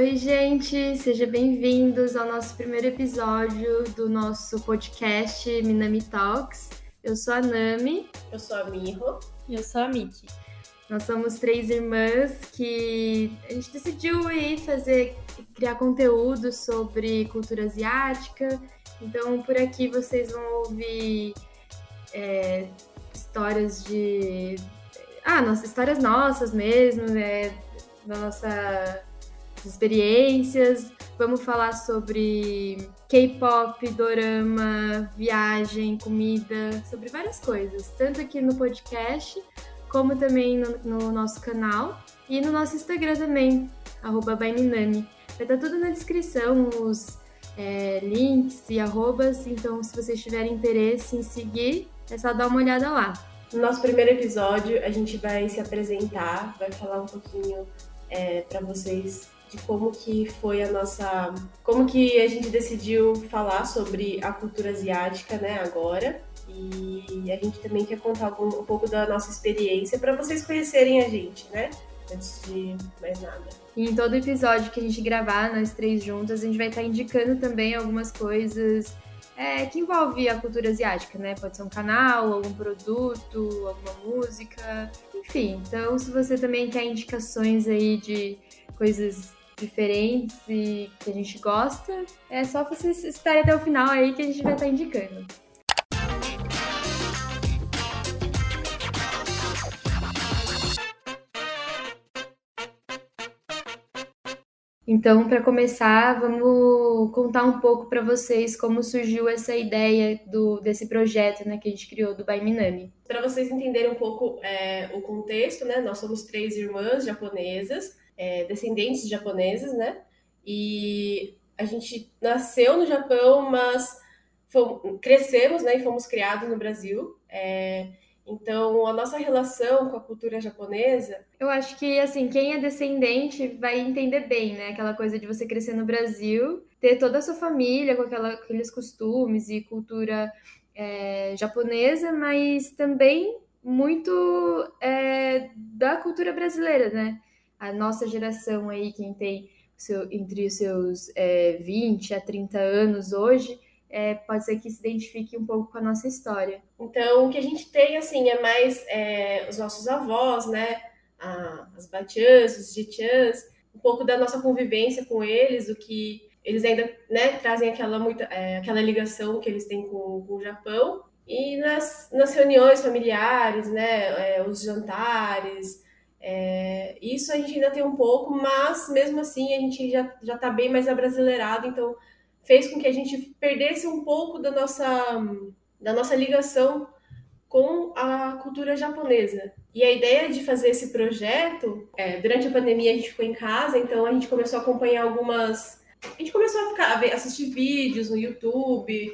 Oi, gente, sejam bem-vindos ao nosso primeiro episódio do nosso podcast Minami Talks. Eu sou a Nami. Eu sou a Miho. E eu sou a Miki. Nós somos três irmãs que a gente decidiu aí fazer, criar conteúdo sobre cultura asiática. Então, por aqui vocês vão ouvir é, histórias de. Ah, nossas, histórias nossas mesmo, né? Da nossa experiências. Vamos falar sobre K-pop, dorama, viagem, comida, sobre várias coisas, tanto aqui no podcast como também no, no nosso canal e no nosso Instagram também, arroba Vai estar tá tudo na descrição, os é, links e arrobas, então se vocês tiverem interesse em seguir, é só dar uma olhada lá. No nosso primeiro episódio, a gente vai se apresentar, vai falar um pouquinho é, para vocês de como que foi a nossa, como que a gente decidiu falar sobre a cultura asiática, né, agora. E a gente também quer contar algum, um pouco da nossa experiência para vocês conhecerem a gente, né? Antes de mais nada. E em todo episódio que a gente gravar, nós três juntas, a gente vai estar indicando também algumas coisas é, que envolve a cultura asiática, né? Pode ser um canal, algum produto, alguma música, enfim. Então, se você também quer indicações aí de coisas diferentes e que a gente gosta, é só vocês estarem até o final aí que a gente vai estar indicando. Então, para começar, vamos contar um pouco para vocês como surgiu essa ideia do, desse projeto né, que a gente criou do Baiminami. Para vocês entenderem um pouco é, o contexto, né, nós somos três irmãs japonesas, é, descendentes de japoneses, né? E a gente nasceu no Japão, mas fomos, crescemos né, e fomos criados no Brasil. É, então, a nossa relação com a cultura japonesa. Eu acho que, assim, quem é descendente vai entender bem, né? Aquela coisa de você crescer no Brasil, ter toda a sua família com aquela, aqueles costumes e cultura é, japonesa, mas também muito é, da cultura brasileira, né? A nossa geração aí, quem tem seu, entre os seus é, 20 a 30 anos hoje, é, pode ser que se identifique um pouco com a nossa história. Então, o que a gente tem, assim, é mais é, os nossos avós, né? As batiãs, os jitiãs, um pouco da nossa convivência com eles, o que eles ainda né, trazem aquela, muita, é, aquela ligação que eles têm com, com o Japão. E nas, nas reuniões familiares, né, é, os jantares, é, isso a gente ainda tem um pouco, mas mesmo assim a gente já está bem mais abrasileirado, então fez com que a gente perdesse um pouco da nossa, da nossa ligação com a cultura japonesa. E a ideia de fazer esse projeto, é, durante a pandemia a gente ficou em casa, então a gente começou a acompanhar algumas. A gente começou a ficar a ver, assistir vídeos no YouTube.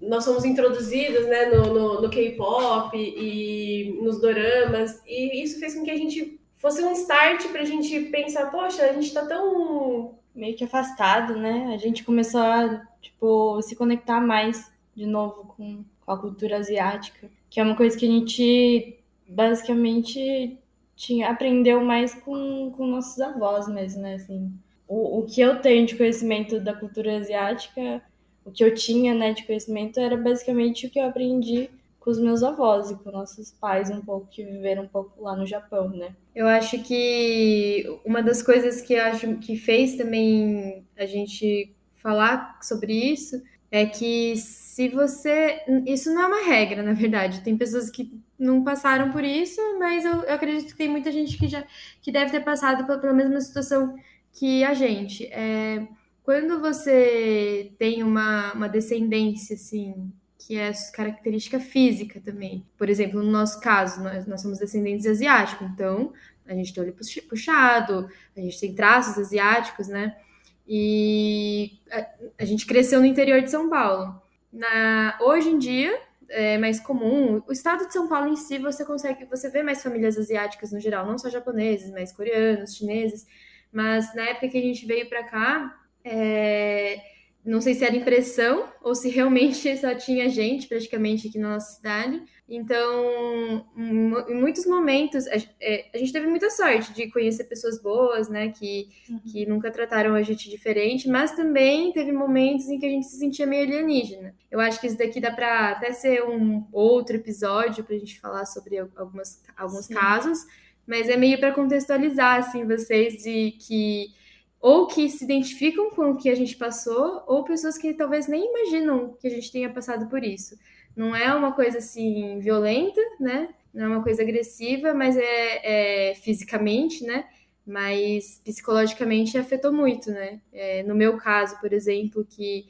Nós somos introduzidas né, no, no, no K-pop e nos doramas, e isso fez com que a gente fosse um start para a gente pensar: poxa, a gente está tão meio que afastado, né? A gente começou a, tipo, se conectar mais de novo com, com a cultura asiática, que é uma coisa que a gente basicamente tinha, aprendeu mais com, com nossos avós mesmo, né? Assim, o, o que eu tenho de conhecimento da cultura asiática, o que eu tinha, né, de conhecimento era basicamente o que eu aprendi com os meus avós e com nossos pais um pouco que viveram um pouco lá no Japão, né? Eu acho que uma das coisas que acho que fez também a gente falar sobre isso é que se você. Isso não é uma regra, na verdade. Tem pessoas que não passaram por isso, mas eu, eu acredito que tem muita gente que já que deve ter passado pela, pela mesma situação que a gente. É, quando você tem uma, uma descendência, assim, que é característica física também. Por exemplo, no nosso caso, nós, nós somos descendentes asiáticos, então a gente tem olho puxado, a gente tem traços asiáticos, né? E a, a gente cresceu no interior de São Paulo. Na, hoje em dia é mais comum. O estado de São Paulo em si você consegue, você vê mais famílias asiáticas no geral, não só japoneses, mas coreanos, chineses. Mas na época que a gente veio para cá, é, não sei se era impressão ou se realmente só tinha gente praticamente aqui na nossa cidade. Então, em muitos momentos, a, é, a, gente teve muita sorte de conhecer pessoas boas, né, que, uhum. que nunca trataram a gente diferente, mas também teve momentos em que a gente se sentia meio alienígena. Eu acho que isso daqui dá para até ser um outro episódio para a gente falar sobre algumas, alguns Sim. casos, mas é meio para contextualizar, assim, vocês de que ou que se identificam com o que a gente passou, ou pessoas que talvez nem imaginam que a gente tenha passado por isso. Não é uma coisa assim violenta, né? Não é uma coisa agressiva, mas é, é fisicamente, né? Mas psicologicamente afetou muito, né? É, no meu caso, por exemplo, que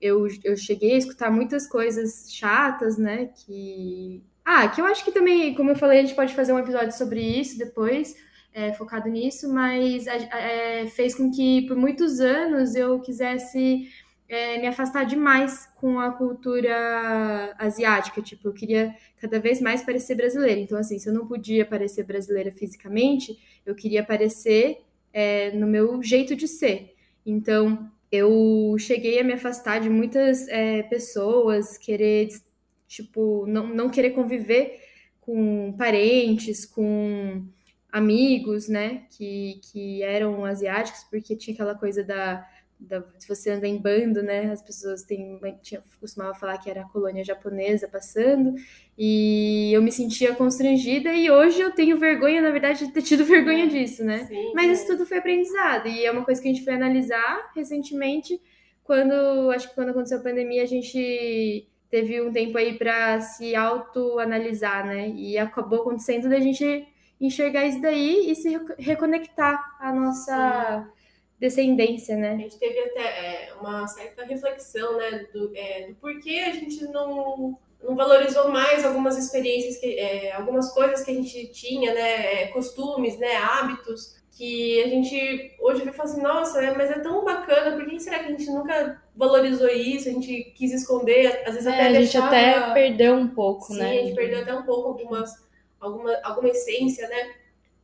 eu, eu cheguei a escutar muitas coisas chatas, né? Que. Ah, que eu acho que também, como eu falei, a gente pode fazer um episódio sobre isso depois, é, focado nisso, mas é, fez com que por muitos anos eu quisesse é, me afastar demais com a cultura asiática. Tipo, eu queria cada vez mais parecer brasileira. Então, assim, se eu não podia parecer brasileira fisicamente, eu queria parecer é, no meu jeito de ser. Então, eu cheguei a me afastar de muitas é, pessoas, querer, tipo, não, não querer conviver com parentes, com amigos, né, que, que eram asiáticos, porque tinha aquela coisa da da, se você anda em bando, né, as pessoas têm, tinha, costumava falar que era a colônia japonesa passando, e eu me sentia constrangida, e hoje eu tenho vergonha, na verdade, de ter tido vergonha disso, né? Sim, Mas isso tudo foi aprendizado, e é uma coisa que a gente foi analisar recentemente, quando, acho que quando aconteceu a pandemia, a gente teve um tempo aí para se autoanalisar, né? E acabou acontecendo da gente enxergar isso daí e se reconectar a nossa... Sim descendência, né? A gente teve até é, uma certa reflexão, né, do, é, do porquê a gente não, não valorizou mais algumas experiências, que, é, algumas coisas que a gente tinha, né, é, costumes, né, hábitos, que a gente hoje vai falar assim, nossa, é, mas é tão bacana, por que será que a gente nunca valorizou isso? A gente quis esconder, às vezes é, até A gente até perdeu um pouco, Sim, né? Sim, a gente perdeu até um pouco algumas, alguma, alguma essência, né?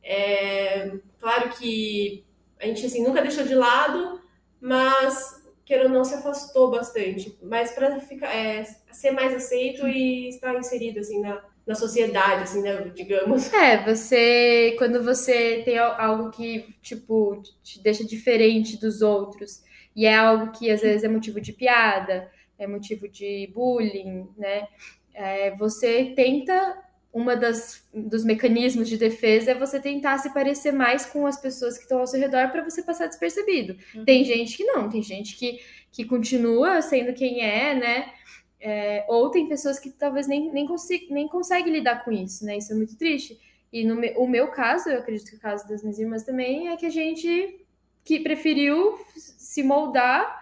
É, claro que a gente assim nunca deixou de lado, mas queira ou não se afastou bastante, mas para ficar é, ser mais aceito e estar inserido assim na, na sociedade, assim, né, digamos. É, você quando você tem algo que tipo te deixa diferente dos outros e é algo que às vezes é motivo de piada, é motivo de bullying, né? É, você tenta uma das dos mecanismos de defesa é você tentar se parecer mais com as pessoas que estão ao seu redor para você passar despercebido. Uhum. Tem gente que não, tem gente que, que continua sendo quem é, né? É, ou tem pessoas que talvez nem, nem, consiga, nem conseguem lidar com isso, né? Isso é muito triste. E no me, o meu caso, eu acredito que o caso das minhas irmãs também, é que a gente que preferiu se moldar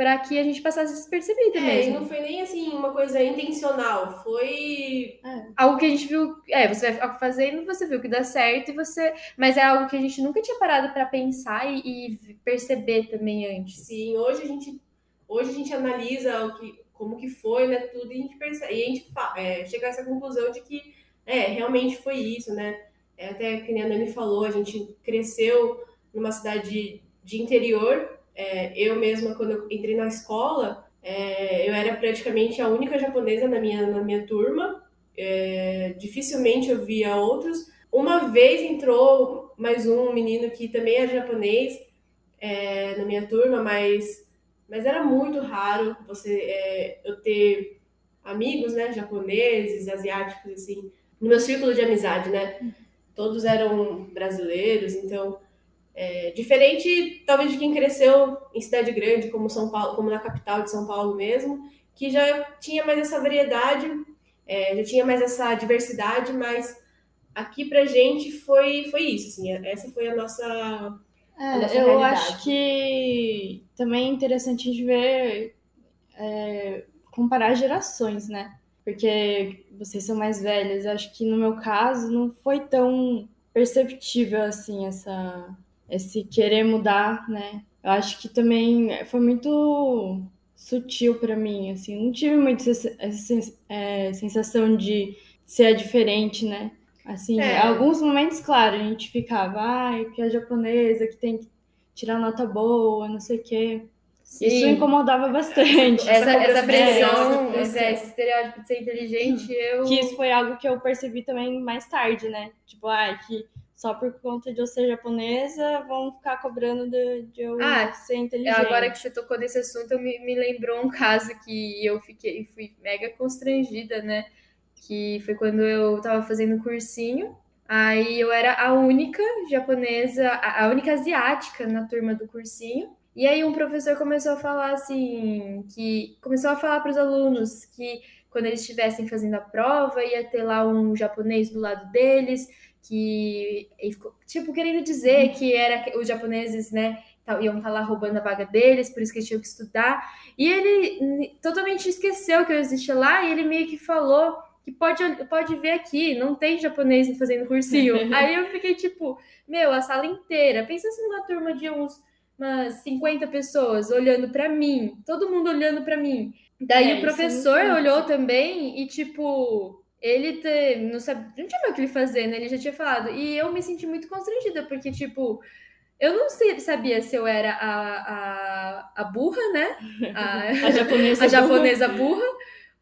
para que a gente passasse despercebido é, mesmo. E não foi nem assim uma coisa intencional, foi é. algo que a gente viu, é, você vai fazendo, você viu que dá certo e você, mas é algo que a gente nunca tinha parado para pensar e, e, perceber também antes. Sim, hoje a gente hoje a gente analisa o que como que foi, né, tudo e a gente percebe, e a gente é, chega a essa conclusão de que é, realmente foi isso, né? É, até que a Nani falou, a gente cresceu numa cidade de interior é, eu mesma, quando eu entrei na escola, é, eu era praticamente a única japonesa na minha, na minha turma. É, dificilmente eu via outros. Uma vez entrou mais um menino que também era japonês é, na minha turma, mas, mas era muito raro você é, eu ter amigos, né, japoneses, asiáticos, assim, no meu círculo de amizade, né? Todos eram brasileiros, então é, diferente, talvez, de quem cresceu em cidade grande, como São Paulo, como na capital de São Paulo mesmo, que já tinha mais essa variedade, é, já tinha mais essa diversidade, mas aqui pra gente foi, foi isso, assim, essa foi a nossa. É, a nossa eu realidade. acho que também é interessante a gente ver, é, comparar gerações, né? Porque vocês são mais velhas, acho que no meu caso não foi tão perceptível assim essa esse querer mudar, né? Eu acho que também foi muito sutil para mim, assim, não tive muito essa, é, sensação de ser diferente, né? Assim, é. alguns momentos, claro, a gente ficava, ai, que é japonesa, que tem que tirar nota boa, não sei o quê. Sim. Isso incomodava bastante. Essa, essa pressão, esse, esse estereótipo de ser inteligente, eu. Que isso foi algo que eu percebi também mais tarde, né? Tipo, ah, que só por conta de eu ser japonesa vão ficar cobrando de, de eu ah, ser inteligente. Agora que você tocou nesse assunto, me, me lembrou um caso que eu fiquei fui mega constrangida, né? Que foi quando eu tava fazendo cursinho. Aí eu era a única japonesa, a única asiática na turma do cursinho. E aí um professor começou a falar assim, que começou a falar para os alunos que quando eles estivessem fazendo a prova ia ter lá um japonês do lado deles, que tipo querendo dizer que era os japoneses, né, iam estar tá lá roubando a vaga deles, por isso que eles tinham que estudar. E ele totalmente esqueceu que eu existia lá e ele meio que falou que pode, pode ver aqui, não tem japonês fazendo cursinho. Aí eu fiquei tipo, meu, a sala inteira. Pensa assim numa turma de uns umas 50 pessoas olhando para mim, todo mundo olhando para mim. Daí é, o professor é olhou também e, tipo, ele te, não, sabe, não tinha mais o que ele fazer, né? Ele já tinha falado. E eu me senti muito constrangida, porque, tipo, eu não sei, sabia se eu era a, a, a burra, né? A, a japonesa, a japonesa burra. burra.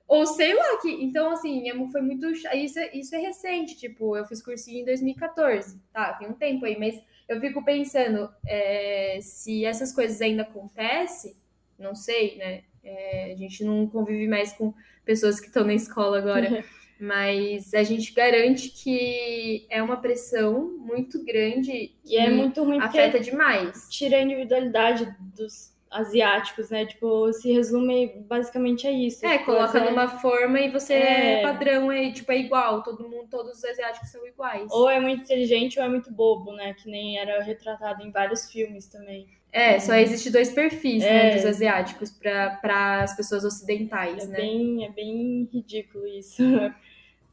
Ou sei lá, que. Então, assim, foi muito. Isso é, isso é recente, tipo, eu fiz cursinho em 2014. Tá, tem um tempo aí, mas eu fico pensando é, se essas coisas ainda acontecem, não sei, né? É, a gente não convive mais com pessoas que estão na escola agora, mas a gente garante que é uma pressão muito grande e é muito ruim afeta demais. Tira a individualidade dos asiáticos, né? Tipo, se resume basicamente a isso. É, tipo, coloca é... numa forma e você é... é padrão, é, tipo, é igual, todo mundo, todos os asiáticos são iguais. Ou é muito inteligente ou é muito bobo, né? Que nem era retratado em vários filmes também. É, só existe dois perfis, né, é... dos asiáticos para as pessoas ocidentais, é né? Bem, é bem ridículo isso.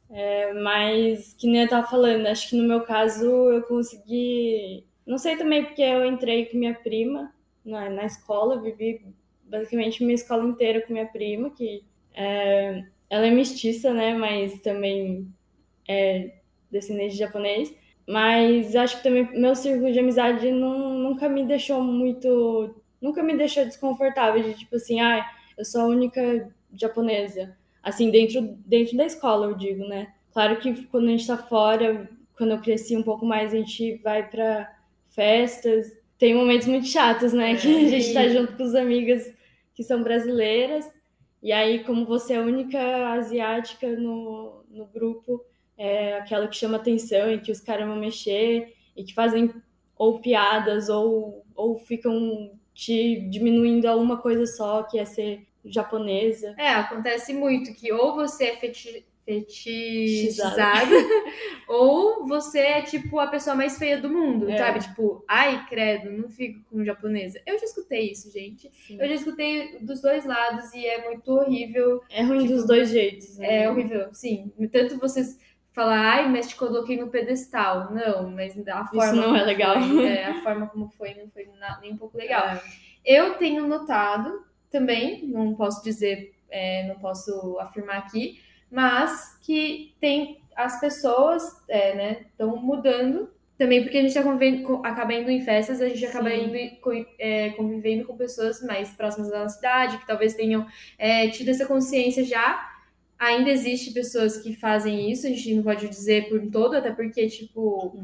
É, mas, que nem eu tava falando, acho que no meu caso eu consegui. Não sei também porque eu entrei com minha prima, na, na escola, vivi basicamente minha escola inteira com minha prima, que é, ela é mestiça, né, mas também é descendente de japonês. Mas acho que também meu círculo de amizade não, nunca me deixou muito. Nunca me deixou desconfortável, de tipo assim, ah, eu sou a única japonesa. Assim, dentro, dentro da escola, eu digo, né? Claro que quando a gente tá fora, quando eu cresci um pouco mais, a gente vai para festas, tem momentos muito chatos, né? É, que a gente tá junto com os amigas que são brasileiras. E aí, como você é a única asiática no, no grupo, é aquela que chama atenção e que os caras vão mexer e que fazem ou piadas ou, ou ficam te diminuindo a uma coisa só, que é ser japonesa. É, acontece muito que ou você é feti fetichizada, ou você é tipo a pessoa mais feia do mundo, é. sabe? Tipo, ai, credo, não fico com japonesa. Eu já escutei isso, gente. Sim. Eu já escutei dos dois lados e é muito horrível. É ruim tipo, dos dois jeitos. Né? É horrível, sim. Tanto vocês falar, ai, mas te coloquei no pedestal. Não, mas a forma. Isso não é legal. Foi, é, a forma como foi não foi nem um pouco legal. É. Eu tenho notado também, não posso dizer, é, não posso afirmar aqui, mas que tem as pessoas, é, né, estão mudando. Também porque a gente acaba indo em festas, a gente acaba indo é, convivendo com pessoas mais próximas da nossa cidade, que talvez tenham é, tido essa consciência já. Ainda existe pessoas que fazem isso, a gente não pode dizer por todo, até porque, tipo,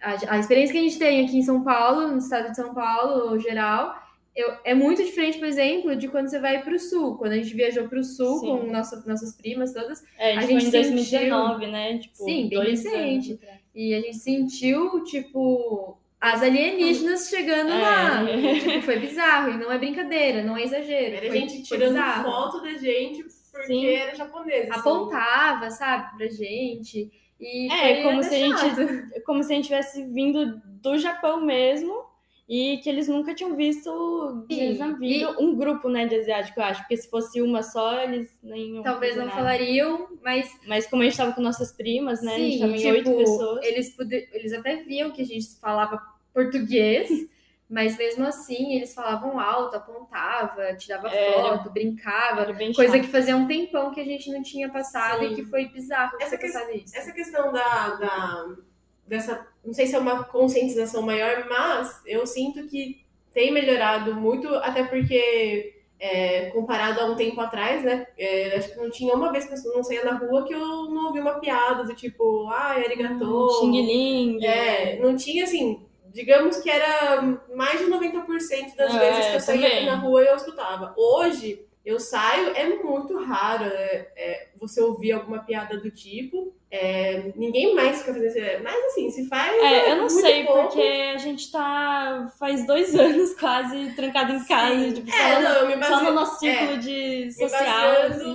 a, a experiência que a gente tem aqui em São Paulo, no estado de São Paulo, geral, eu, é muito diferente, por exemplo, de quando você vai para o sul. Quando a gente viajou para o sul sim. com nossa, nossas primas todas. É, a gente, a gente foi em 2019, sentiu... né? Tipo, sim, bem recente. E a gente sentiu, tipo, as alienígenas chegando é. lá. Tipo, foi bizarro. E não é brincadeira, não é exagero. Era foi, gente tirando bizarro. foto da gente porque sim. era japonesa. Assim. Apontava, sabe, pra gente. E é, como se, a gente, como se a gente tivesse vindo do Japão mesmo e que eles nunca tinham visto eles não viram um grupo né, de asiático, eu acho, porque se fosse uma só, eles nem Talvez não nada. falariam, mas. Mas como a gente estava com nossas primas, né? Sim, a gente tava tipo, em oito pessoas. Eles, poder, eles até viam que a gente falava português. Mas mesmo assim, eles falavam alto, apontava, tirava foto, brincava. Coisa chato. que fazia um tempão que a gente não tinha passado Sim. e que foi bizarro essa, que, isso. essa questão da, da, dessa não sei se é uma conscientização maior, mas eu sinto que tem melhorado muito, até porque é, comparado a um tempo atrás, né? É, acho que não tinha uma vez que eu não saía na rua que eu não ouvi uma piada do tipo, ah, arigatô. Hum, Xing Ling. É, não tinha assim. Digamos que era mais de 90% das é, vezes que eu saía também. na rua e eu escutava. Hoje, eu saio, é muito raro é, é, você ouvir alguma piada do tipo. É, ninguém mais fica fazendo isso. Mas assim, se faz. É, eu não sei, pouco. porque a gente tá faz dois anos quase trancado em casa, tipo, é, só, não, no, baseio, só no nosso ciclo é, de social. Assim.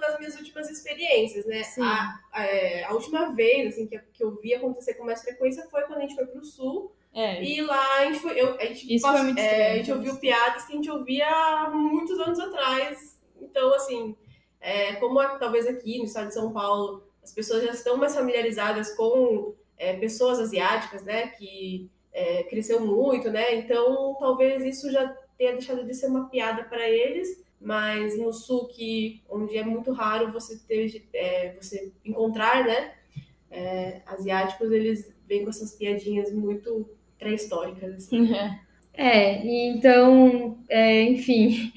nas minhas últimas experiências, né? A, a, a, última vez assim, que, que eu vi acontecer com mais frequência foi quando a gente foi pro sul. É. E lá a gente foi. Eu, a gente, Isso foi muito é, a gente ouviu piadas que a gente ouvia há muitos anos atrás. Então, assim, é, como talvez aqui no estado de São Paulo as pessoas já estão mais familiarizadas com é, pessoas asiáticas, né? Que é, cresceu muito, né? Então, talvez isso já tenha deixado de ser uma piada para eles. Mas no sul, que onde é muito raro você ter, é, você encontrar, né? asiáticos, eles vêm com essas piadinhas muito pré-históricas. Assim. É, então, é, enfim,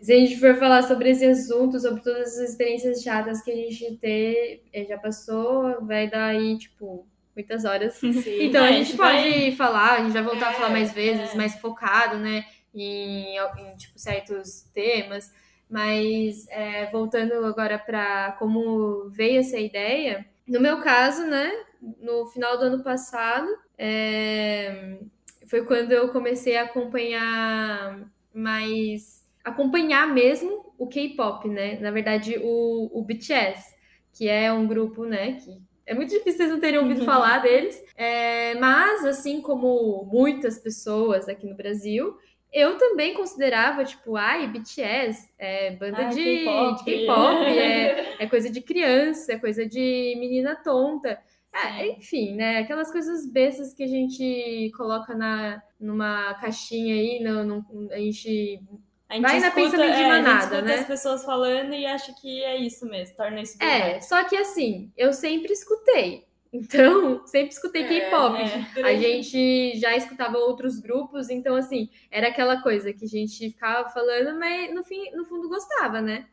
se a gente for falar sobre esse assunto, sobre todas as experiências chatas que a gente ter, é, já passou, vai dar aí, tipo, muitas horas. Sim, então, a gente, a gente pode vai... falar, a gente vai voltar é, a falar mais vezes, é. mais focado, né, em, em, tipo, certos temas. Mas, é, voltando agora para como veio essa ideia, no meu caso, né, no final do ano passado, é, foi quando eu comecei a acompanhar mais. acompanhar mesmo o K-pop, né? Na verdade, o, o BTS, que é um grupo, né, que é muito difícil vocês não terem ouvido uhum. falar deles. É, mas, assim como muitas pessoas aqui no Brasil, eu também considerava, tipo, ai, BTS é banda de K-pop, é, é coisa de criança, é coisa de menina tonta. É, enfim, né? Aquelas coisas bestas que a gente coloca na, numa caixinha aí, no, no a gente a gente vai escuta, na pensamento de é, manada, é, né? as pessoas falando e acha que é isso mesmo, torna isso verdade. É, só que assim, eu sempre escutei. Então, sempre escutei é, K-pop. É. A gente já escutava outros grupos, então assim, era aquela coisa que a gente ficava falando, mas no fim, no fundo gostava, né?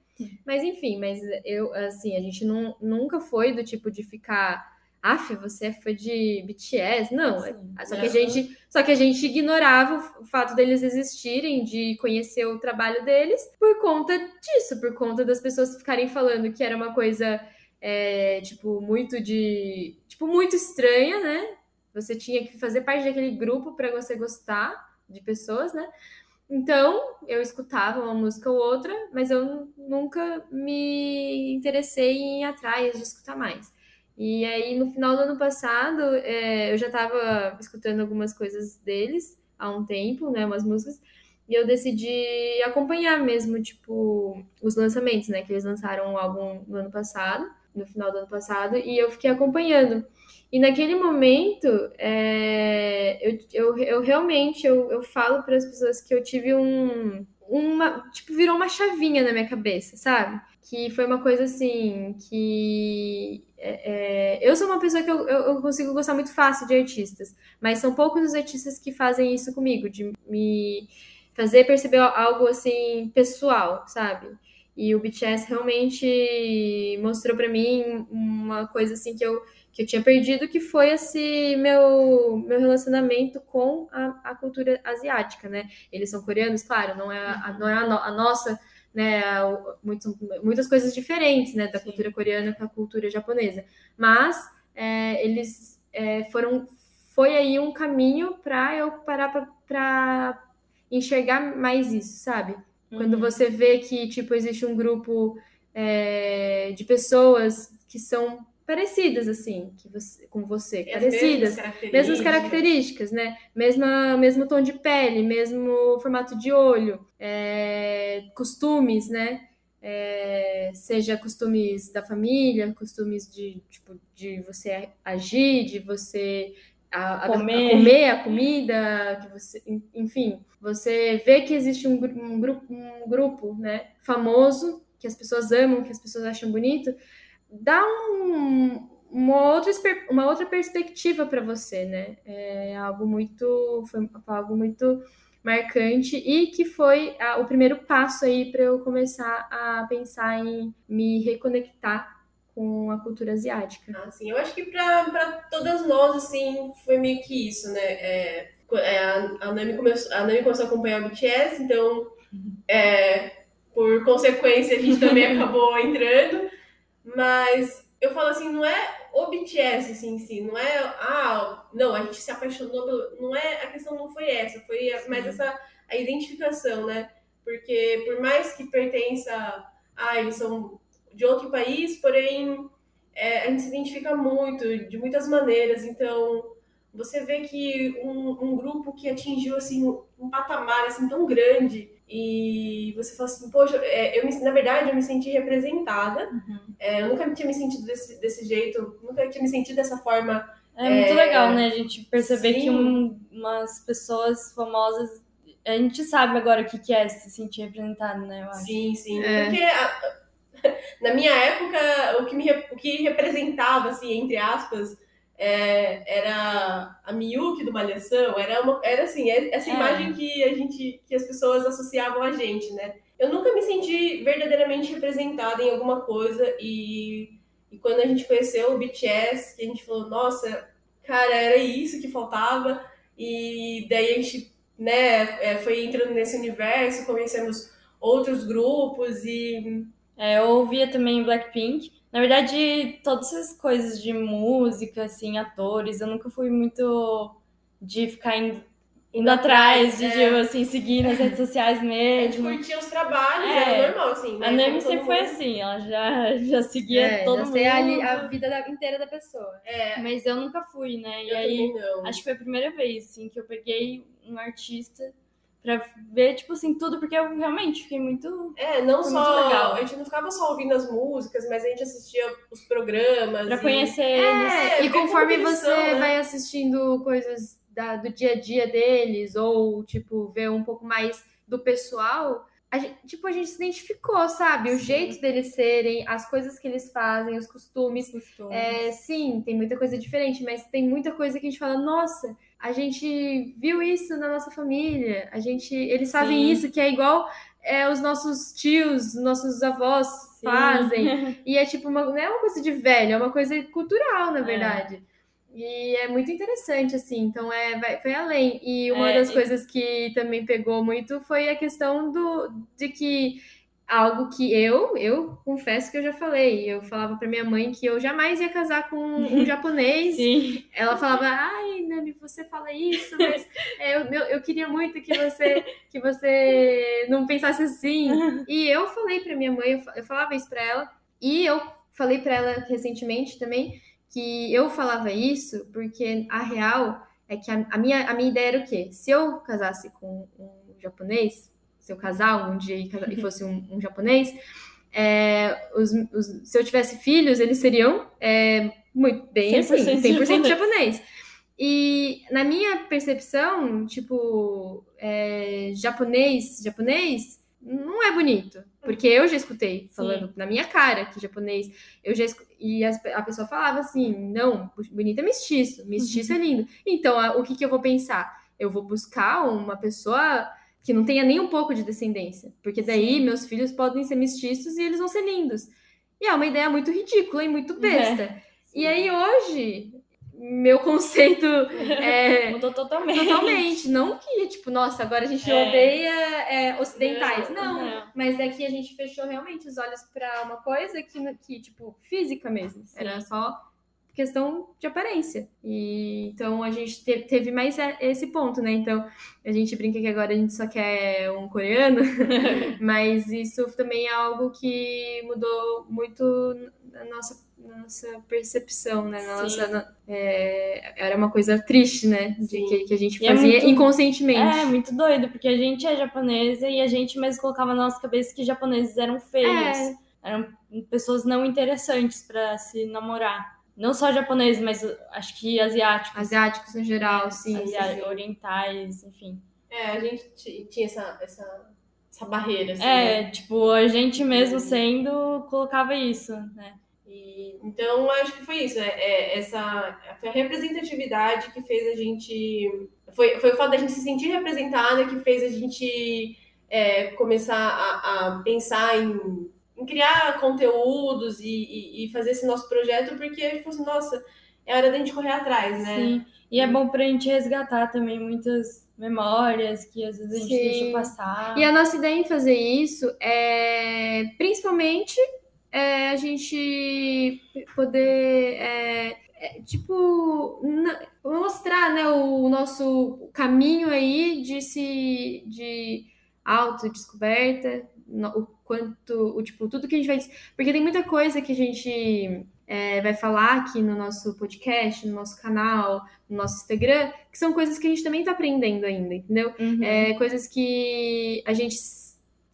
Mas enfim, mas eu assim, a gente não, nunca foi do tipo de ficar Af, você é fã de BTS? Não, Sim, só que a gente, só que a gente ignorava o fato deles existirem, de conhecer o trabalho deles, por conta disso, por conta das pessoas ficarem falando que era uma coisa é, tipo muito de, tipo muito estranha, né? Você tinha que fazer parte daquele grupo para você gostar de pessoas, né? Então, eu escutava uma música ou outra, mas eu nunca me interessei em ir atrás de escutar mais. E aí, no final do ano passado, é, eu já estava escutando algumas coisas deles há um tempo, né, umas músicas, e eu decidi acompanhar mesmo, tipo, os lançamentos, né, que eles lançaram um álbum no ano passado, no final do ano passado, e eu fiquei acompanhando. E naquele momento, é, eu, eu, eu realmente, eu, eu falo para as pessoas que eu tive um, uma, tipo, virou uma chavinha na minha cabeça, sabe? Que foi uma coisa assim, que é, é, eu sou uma pessoa que eu, eu, eu, consigo gostar muito fácil de artistas, mas são poucos os artistas que fazem isso comigo, de me fazer perceber algo assim pessoal, sabe? E o BTS realmente mostrou para mim uma coisa assim que eu, que eu tinha perdido, que foi esse meu, meu relacionamento com a, a cultura asiática, né? Eles são coreanos, claro, não é a, não é a, no, a nossa né, muito, muitas coisas diferentes, né, da Sim. cultura coreana com a cultura japonesa. Mas é, eles é, foram, foi aí um caminho para eu parar para enxergar mais isso, sabe? Uhum. Quando você vê que tipo existe um grupo é, de pessoas que são parecidas, assim, que você, com você, e parecidas, mesmas características. mesmas características, né? Mesma, mesmo tom de pele, mesmo formato de olho, é, costumes, né? É, seja costumes da família, costumes de, tipo, de você agir, de você a, a, comer. A, comer. a comida, que você, enfim, você vê que existe um, um, grupo, um grupo, né, famoso que as pessoas amam, que as pessoas acham bonito, dá um, uma, outra, uma outra perspectiva para você, né? É algo muito. Foi algo muito marcante e que foi a, o primeiro passo aí para eu começar a pensar em me reconectar com a cultura asiática. Ah, sim. Eu acho que para todas nós, assim, foi meio que isso, né? É, é, a, Nami começou, a Nami começou a acompanhar o BTS, então, é, por consequência, a gente também acabou entrando. Mas eu falo assim, não é o BTS assim, em si, não é, ah, não, a gente se apaixonou pelo. Não é, a questão não foi essa, foi mais essa a identificação, né? Porque por mais que pertença, ah, eles são de outro país, porém é, a gente se identifica muito, de muitas maneiras, então você vê que um, um grupo que atingiu assim um patamar assim tão grande e você fala assim, poxa, é, eu me, na verdade eu me senti representada. Uhum. É, eu nunca tinha me sentido desse, desse jeito, nunca tinha me sentido dessa forma. É, é muito legal, né? A gente perceber sim. que um, umas pessoas famosas. A gente sabe agora o que, que é se sentir representado, né? Eu acho. Sim, sim. É. Porque a, na minha época, o que, me, o que representava, assim, entre aspas, é, era a Miyuki do Malhação, era, uma, era assim, é, essa é. imagem que a gente, que as pessoas associavam a gente, né? Eu nunca me senti verdadeiramente representada em alguma coisa e, e quando a gente conheceu o BTS, que a gente falou, nossa, cara, era isso que faltava e daí a gente, né, é, foi entrando nesse universo, conhecemos outros grupos e... É, eu ouvia também Blackpink, na verdade, todas essas coisas de música, assim, atores, eu nunca fui muito de ficar indo, indo atrás, de, é. tipo, assim, seguir nas redes sociais mesmo. A gente curtia os trabalhos, é. era normal, assim. Né? A Nami sempre foi assim, ela já, já seguia é, todo mundo. Ali, a vida da, inteira da pessoa. É. Mas eu nunca fui, né? E eu aí, acho que foi a primeira vez, assim, que eu peguei um artista Pra ver, tipo assim, tudo, porque eu realmente fiquei muito. É, não só. legal. A gente não ficava só ouvindo as músicas, mas a gente assistia os programas. Pra e... conhecer eles. É, e conforme você né? vai assistindo coisas da, do dia a dia deles, ou, tipo, ver um pouco mais do pessoal, a gente, tipo, a gente se identificou, sabe? O sim. jeito deles serem, as coisas que eles fazem, os costumes. costumes. É, sim, tem muita coisa diferente, mas tem muita coisa que a gente fala, nossa a gente viu isso na nossa família, a gente, eles fazem Sim. isso que é igual é, os nossos tios, nossos avós Sim. fazem, e é tipo uma, não é uma coisa de velho, é uma coisa cultural, na é. verdade. É. E é muito interessante, assim, então é, vai, foi além. E uma é, das e... coisas que também pegou muito foi a questão do, de que algo que eu, eu confesso que eu já falei. Eu falava para minha mãe que eu jamais ia casar com um japonês. Sim. Ela falava, ai, Você fala isso, mas é, eu, eu, eu, queria muito que você que você não pensasse assim. E eu falei para minha mãe, eu falava isso para ela, e eu falei para ela recentemente também que eu falava isso porque a real é que a, a, minha, a minha ideia era o quê? Se eu casasse com um japonês, se eu casar um dia e, e fosse um, um japonês, é, os, os, se eu tivesse filhos, eles seriam é, muito bem 100% assim, 100% japonês. japonês. E na minha percepção, tipo, é, japonês, japonês não é bonito. Porque eu já escutei falando Sim. na minha cara que japonês, eu já e a, a, pessoa falava assim, não, bonito é mestiço, mestiço é lindo. Então, a, o que, que eu vou pensar? Eu vou buscar uma pessoa que não tenha nem um pouco de descendência, porque daí Sim. meus filhos podem ser mestiços e eles vão ser lindos. E é uma ideia muito ridícula e muito besta. É. E aí hoje meu conceito é, mudou totalmente. Totalmente. Não que, tipo, nossa, agora a gente é. odeia é, ocidentais. Não, não, Mas é que a gente fechou realmente os olhos para uma coisa que, que, tipo, física mesmo. Sim. Era só questão de aparência. E então a gente te, teve mais esse ponto, né? Então a gente brinca que agora a gente só quer um coreano, mas isso também é algo que mudou muito a nossa nossa percepção, né? Nossa, na, é, era uma coisa triste, né? De que, que, a gente é fazia é muito, inconscientemente. É, muito doido, porque a gente é japonesa e a gente mesmo colocava na nossa cabeça que japoneses eram feios. É. Eram pessoas não interessantes para se namorar. Não só japonês, mas acho que asiáticos. Asiáticos no geral, é, sim, sim. Orientais, enfim. É, a gente tinha essa, essa, essa barreira. Assim, é, né? tipo, a gente mesmo sendo colocava isso, né? E, então, acho que foi isso. É, é, essa foi a representatividade que fez a gente. Foi, foi o fato da gente se sentir representada que fez a gente é, começar a, a pensar em, em, criar conteúdos e, e, e, fazer esse nosso projeto, porque a gente falou assim, nossa, é hora da gente correr atrás, né? Sim, e é bom para a gente resgatar também muitas memórias que às vezes a gente Sim. deixa passar. E a nossa ideia em fazer isso é principalmente é, a gente poder é, é, tipo na, mostrar né, o nosso caminho aí de se de autodescoberta, o quanto, o tipo, tudo que a gente vai. Porque tem muita coisa que a gente é, vai falar aqui no nosso podcast, no nosso canal, no nosso Instagram, que são coisas que a gente também está aprendendo ainda, entendeu? Uhum. É, coisas que a gente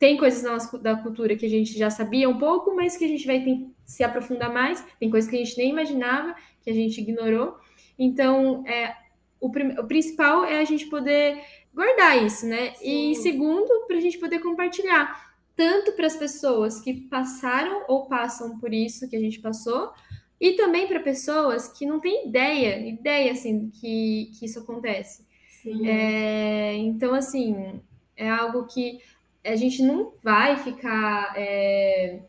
tem coisas na nossa, da cultura que a gente já sabia um pouco, mas que a gente vai se aprofundar mais. Tem coisas que a gente nem imaginava, que a gente ignorou. Então, é, o, o principal é a gente poder guardar isso, né? Sim. E segundo, para a gente poder compartilhar tanto para as pessoas que passaram ou passam por isso que a gente passou, e também para pessoas que não têm ideia, ideia assim que, que isso acontece. É, então, assim, é algo que a gente não vai ficar é,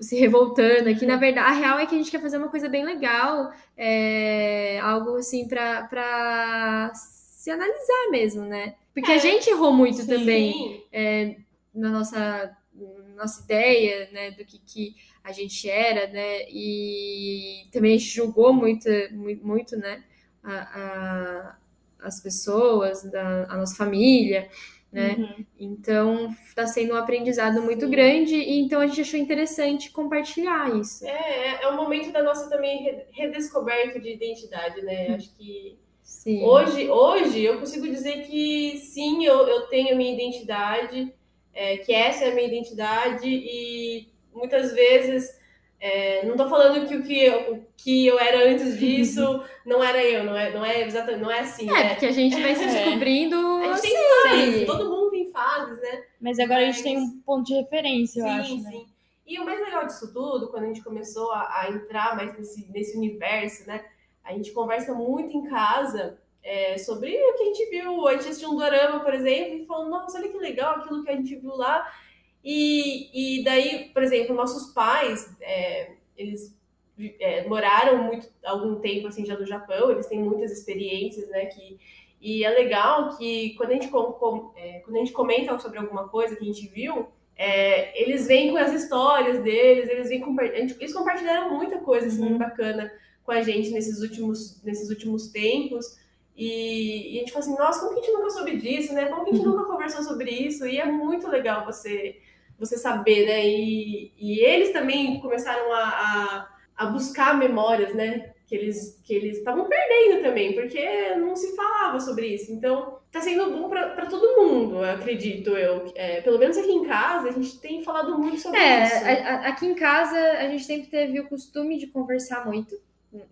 se revoltando aqui. Na verdade, a real é que a gente quer fazer uma coisa bem legal, é, algo assim para se analisar mesmo, né? Porque é, a gente errou muito sim. também é, na nossa, nossa ideia, né, do que, que a gente era, né? E também a gente julgou muito, muito, muito né? A, a, as pessoas, da, a nossa família né? Uhum. Então está sendo um aprendizado muito Sim. grande e então a gente achou interessante compartilhar isso. É, é, é um momento da nossa também redescoberta de identidade, né? Uhum. Acho que sim. hoje, hoje eu consigo dizer que sim, eu, eu tenho a minha identidade, é, que essa é a minha identidade e muitas vezes é, não estou falando que o que eu, o que eu era antes disso não era eu, não é, não é exatamente, não é assim. É, né? porque a gente vai se é. descobrindo. É. A gente tem fases, todo mundo tem fases, né? Mas agora Mas... a gente tem um ponto de referência, eu sim, acho. Sim, né? sim. E o mais legal disso tudo, quando a gente começou a, a, entrar mais nesse, nesse universo, né? A gente conversa muito em casa é, sobre o que a gente viu. A gente assistiu um dorama, por exemplo, e falou, nossa, olha que legal aquilo que a gente viu lá. E, e daí, por exemplo, nossos pais, é, eles é, moraram muito algum tempo assim já no Japão, eles têm muitas experiências, né? Que, e é legal que quando a gente, com, com, é, quando a gente comenta sobre alguma coisa que a gente viu, é, eles vêm com as histórias deles, eles vêm com, eles compartilharam muita coisa assim, uhum. bacana com a gente nesses últimos, nesses últimos tempos. E, e, a gente fala assim, nossa, como que a gente nunca soube disso, né? Como que a gente uhum. nunca conversou sobre isso? E é muito legal você você saber, né? E, e eles também começaram a, a, a, buscar memórias, né? Que eles que eles estavam perdendo também, porque não se falava sobre isso. Então, tá sendo bom para todo mundo, acredito eu. É, pelo menos aqui em casa, a gente tem falado muito sobre é, isso. É, aqui em casa, a gente sempre teve o costume de conversar muito.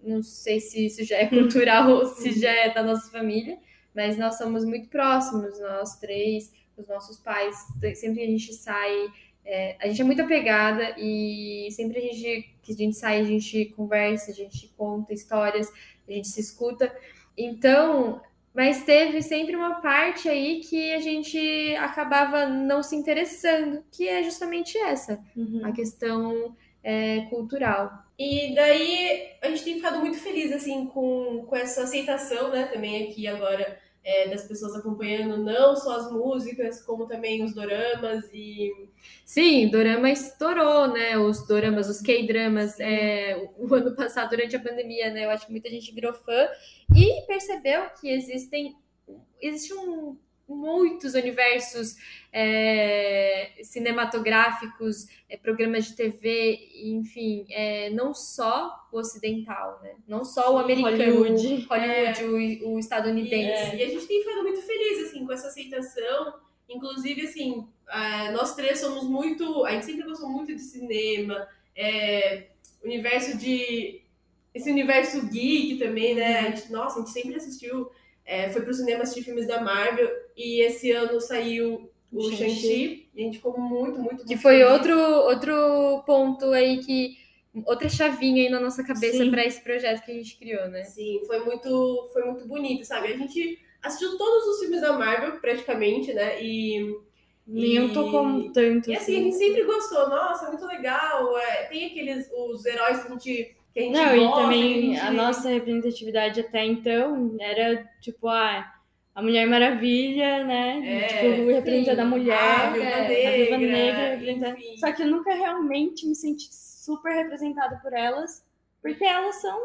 Não sei se isso já é cultural ou se já é da nossa família, mas nós somos muito próximos, nós três os nossos pais, sempre a gente sai, é, a gente é muito apegada e sempre a gente que a gente sai, a gente conversa, a gente conta histórias, a gente se escuta. Então, mas teve sempre uma parte aí que a gente acabava não se interessando, que é justamente essa, uhum. a questão é, cultural. E daí a gente tem ficado muito feliz assim com, com essa aceitação, né? Também aqui agora é, das pessoas acompanhando não só as músicas, como também os doramas e... Sim, dorama estourou, né? Os doramas, os K-dramas, é, o ano passado, durante a pandemia, né? Eu acho que muita gente virou fã e percebeu que existem... Existe um muitos universos é, cinematográficos, é, programas de TV, enfim, é, não só o ocidental, né? Não só o americano, Hollywood, Hollywood o, o, estadunidense. E a gente tem ficado muito feliz assim com essa aceitação. Inclusive, assim, nós três somos muito. A gente sempre gostou muito de cinema, universo de. Esse universo geek também, né? A gente, nossa, a gente sempre assistiu é, foi para o cinema assistir filmes da Marvel e esse ano saiu o Shang-Chi. E a gente ficou muito, muito, muito Que foi outro, outro ponto aí que outra chavinha aí na nossa cabeça para esse projeto que a gente criou, né? Sim, foi muito, foi muito bonito, sabe? A gente assistiu todos os filmes da Marvel, praticamente, né? E, Nenhum tocou tanto. e assim, a gente sempre gostou. Nossa, muito legal. É, tem aqueles, os heróis que a gente, que a gente Não, gosta. e também a, a gente... nossa representatividade até então era tipo, ah, a Mulher Maravilha, né? É, tipo, representando a sim. mulher, A Viúva é, Negra, a Viúva Negra, representando-. Só que eu nunca realmente me senti super representada por elas, porque elas são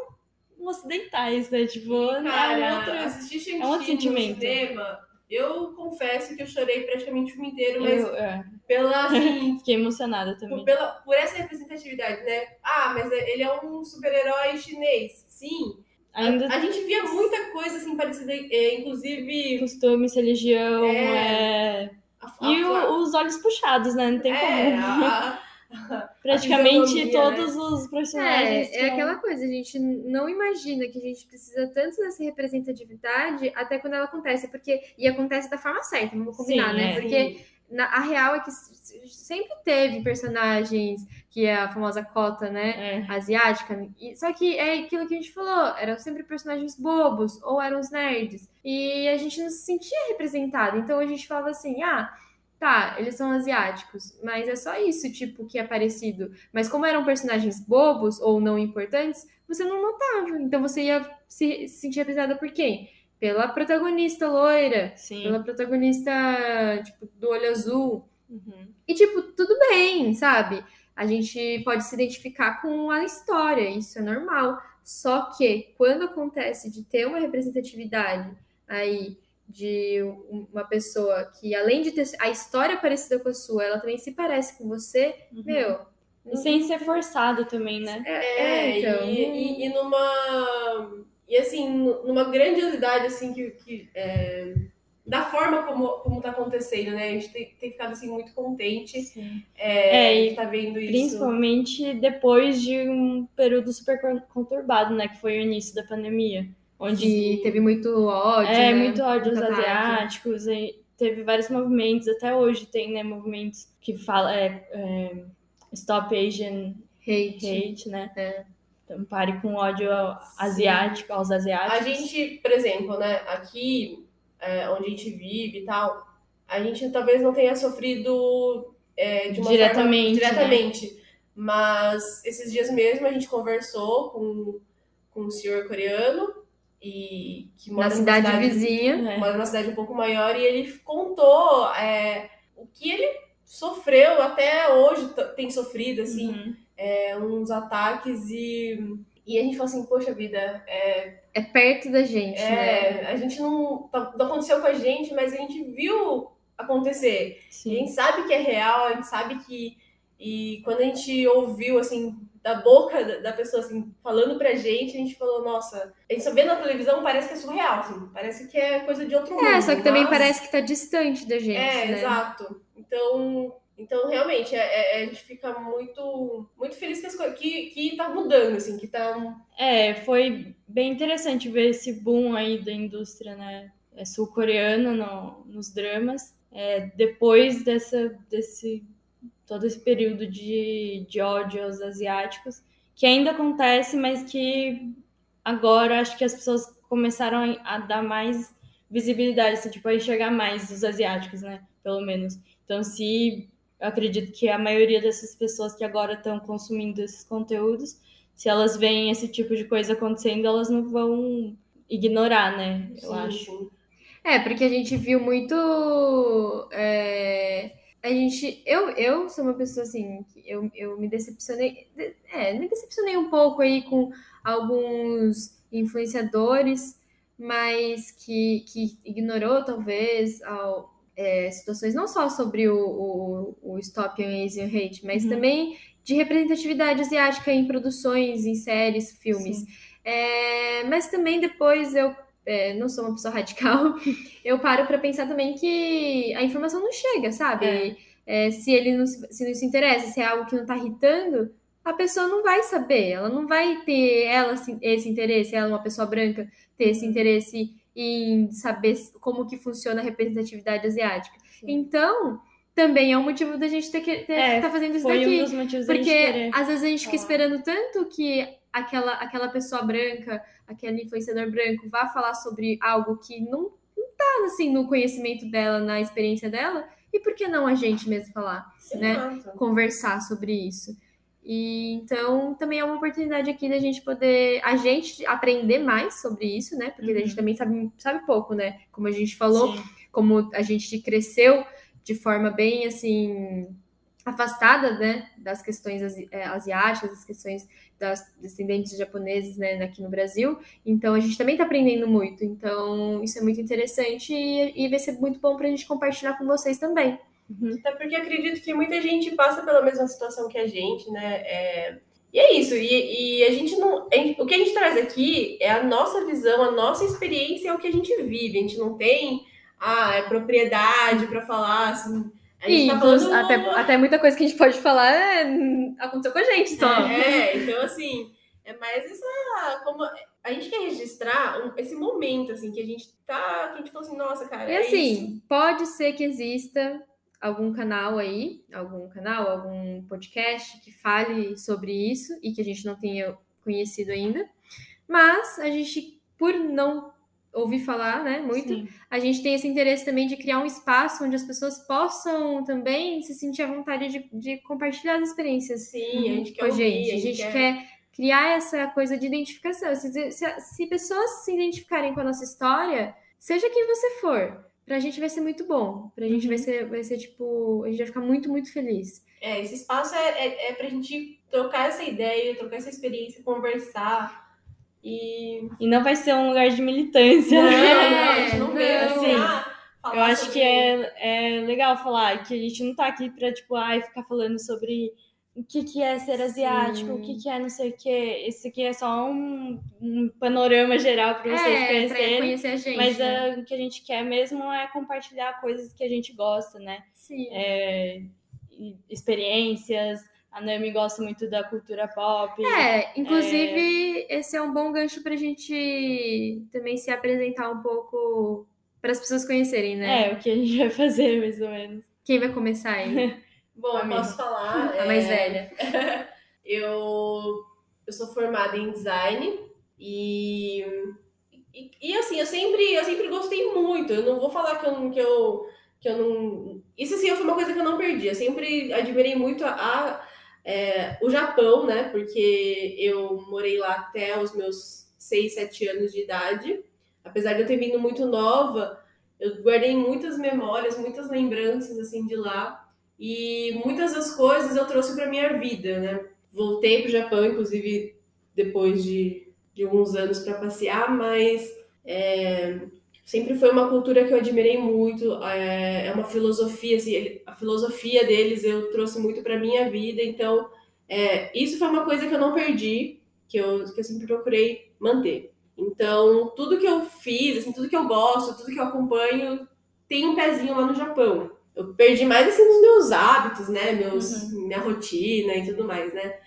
ocidentais, né? Tipo, né, cara, outra- assistir Shang-Chi é um outro no sentimento. cinema, eu confesso que eu chorei praticamente o filme inteiro, mas eu é, pela, assim, fiquei emocionada por, também. pela, por essa representatividade, né? Ah, mas ele é um super-herói chinês. Sim. Ainda A, a gente via muita coisa, assim, parecida, é, inclusive... costumes, religião, É. é, A, a, e o- os olhos puxados, né? Não tem é, como. a- Praticamente fisionomia, todos os personagens. É, é aquela coisa, a gente não imagina que a gente precisa tanto dessa representatividade até quando ela acontece, porque e acontece da forma certa, vamos combinar, Sim, né? é. Porque na- a real é que sempre teve personagens que é a famosa cota, né? É. asiática. E, só que é aquilo que a gente falou, eram sempre personagens bobos ou eram os nerds. E a gente não se sentia representado. Então a gente falava assim, ah, tá, eles são asiáticos, mas é só isso, tipo, que é parecido. Mas como eram personagens bobos ou não importantes, você não notava. Então você ia se, se sentir representada por quem? Pela protagonista loira, Sim. pela protagonista, tipo, do olho azul. Uhum. E, tipo, tudo bem, sabe? A gente pode se identificar com a história, isso é normal. Só que quando acontece de ter uma representatividade aí de uma pessoa que, além de ter a história parecida com a sua, ela também se parece com você, Uhum. meu. E sem ser forçado também, né? É, É, então. e, e, e numa. E assim, numa grandiosidade assim que. que é, da forma como, como tá acontecendo, né? A gente tem, tem ficado assim muito contente. É, É, e de tá vendo isso. Principalmente depois de um período super con- conturbado, né? Que foi o início da pandemia. Onde que teve muito ódio. é né? muito ódio aos asiáticos, e teve vários movimentos, até hoje tem, né, movimentos que falam é, é, Stop Asian Hate. Hate, né? É. Então pare com ódio ao- asiático, aos asiáticos. A gente, por exemplo, né, aqui é, onde a gente vive e tal, a gente talvez não tenha sofrido é, de uma Diretamente, forma diretamente. Mas esses dias mesmo a gente conversou com, com um senhor coreano e que mora Na numa cidade vizinha. É. mora numa cidade um pouco maior e ele contou é, o que ele sofreu até hoje tem sofrido assim Uhum. é, uns ataques e e a gente falou assim poxa vida é, É perto da gente, né? é, a gente não tá- não aconteceu com a gente mas a gente viu acontecer a Sim. gente sabe que é real a gente sabe que e quando a gente ouviu assim da boca da- pessoa assim falando pra gente a gente falou nossa a gente só vê na televisão parece que é surreal assim parece que é coisa de outro mundo É, só que também mas- parece que tá distante da gente, é, né? exato. Então, então realmente, é, é- a gente fica muito, muito feliz que, as coisas, que, que tá mudando, assim, que tá. É, foi bem interessante ver esse boom aí da indústria, né, é, sul-coreana no- nos dramas. É, depois dessa, desse todo esse período de, de ódio aos asiáticos, que ainda acontece, mas que agora acho que as pessoas começaram a, dar mais visibilidade, assim, tipo, a enxergar mais os asiáticos, né, pelo menos. Então, se eu acredito que a maioria dessas pessoas que agora estão consumindo esses conteúdos, se elas veem esse tipo de coisa acontecendo, elas não vão ignorar, né? Eu Sim, acho. É, porque a gente viu muito. é, a gente. Eu, eu sou uma pessoa assim, que eu, eu me decepcionei. de- É, me decepcionei um pouco aí com alguns influenciadores, mas que, que ignorou, talvez, ao- é, situações não só sobre o, o, o Stop Asian Hate, mas Uhum. também de representatividade asiática em produções, em séries, filmes. É, mas também depois eu é, não sou uma pessoa radical, eu paro para pensar também que a informação não chega, sabe? É. É, se ele não se, se não se interessa, se é algo que não tá irritando, a pessoa não vai saber, ela não vai ter ela esse interesse, ela uma pessoa branca ter esse interesse em saber como que funciona a representatividade asiática. Sim. Então, também é um motivo da gente ter que ter, É, tá fazendo isso daqui. um dos motivos da Porque às vezes a gente fica falar. esperando tanto que aquela, aquela pessoa branca, aquele influenciador branco vá falar sobre algo que não, não tá assim no conhecimento dela, na experiência dela. E por que não a gente mesmo falar, né? Exato. Conversar sobre isso. E então também é uma oportunidade aqui da gente poder a gente aprender mais sobre isso, né? Porque a gente Uhum. também sabe, sabe pouco, né? Como a gente falou, Sim. como a gente cresceu de forma bem assim afastada, né, das questões eh, asiáticas, das questões das descendentes japoneses, né, aqui no Brasil. Então a gente também está aprendendo muito. Então isso é muito interessante e, e vai ser muito bom para a gente compartilhar com vocês também. Até porque acredito que muita gente passa pela mesma situação que a gente, né? É, E é isso. E, e a gente não. a gente- O que a gente traz aqui é a nossa visão, a nossa experiência, é o que a gente vive. A gente não tem ah, é propriedade para falar, assim. E tá falando. até, até muita coisa que a gente pode falar é, aconteceu com a gente só. É, então assim, é mais essa. Como a gente quer registrar um- esse momento, assim, que a gente tá. Que a gente falou assim, nossa, cara. E é assim, isso. pode ser que exista algum canal aí, algum canal, algum podcast que fale sobre isso e que a gente não tenha conhecido ainda. Mas a gente, por não ouvir falar, né, muito, Sim. a gente tem esse interesse também de criar um espaço onde as pessoas possam também se sentir à vontade de, de compartilhar as experiências Sim, a gente com quer ouvir, gente. A gente quer criar essa coisa de identificação. Se, se, se pessoas se identificarem com a nossa história, seja quem você for, pra gente vai ser muito bom. Pra gente vai ser, vai ser tipo, a gente vai ficar muito, muito feliz. É, esse espaço é, é, é pra gente trocar essa ideia, trocar essa experiência, conversar. E. E não vai ser um lugar de militância. Não, É, não, a gente não não. assim, ah, Eu acho que é, é legal falar que a gente não tá aqui pra, tipo, ai, ficar falando sobre o que, que é ser asiático, o que, que é não sei o quê. Esse aqui é só um, um panorama geral pra vocês é, pra conhecerem. conhecer a gente. Mas né? é, o que a gente quer mesmo é compartilhar coisas que a gente gosta, né? Sim. É, experiências. A Nami gosta muito da cultura pop. É, inclusive, esse é um bom gancho pra gente também se apresentar um pouco para as pessoas conhecerem, né? É, o que a gente vai fazer, mais ou menos. Quem vai começar aí? Bom, eu posso falar. A mais é, velha. Eu, eu sou formada em design e, e, e, assim, eu sempre, eu sempre gostei muito. Eu não vou falar que eu, não- que eu, que eu não. Isso assim foi uma coisa que eu não perdi. Eu sempre admirei muito a, a, é, o Japão, né? Porque eu morei lá até os meus 6, 7 anos de idade. Apesar de eu ter vindo muito nova, eu guardei muitas memórias, muitas lembranças assim de lá. E muitas das coisas eu trouxe para minha vida, né? Voltei para o Japão, inclusive depois de, de alguns anos para passear, mas é, sempre foi uma cultura que eu admirei muito. É, é uma filosofia, assim, a filosofia deles eu trouxe muito para minha vida. Então, é, isso foi uma coisa que eu não perdi, que eu, que eu sempre procurei manter. Então, tudo que eu fiz, assim, tudo que eu gosto, tudo que eu acompanho, tem um pezinho lá no Japão. Eu perdi mais assim nos meus hábitos, né? Meus, Minha rotina e tudo mais, né?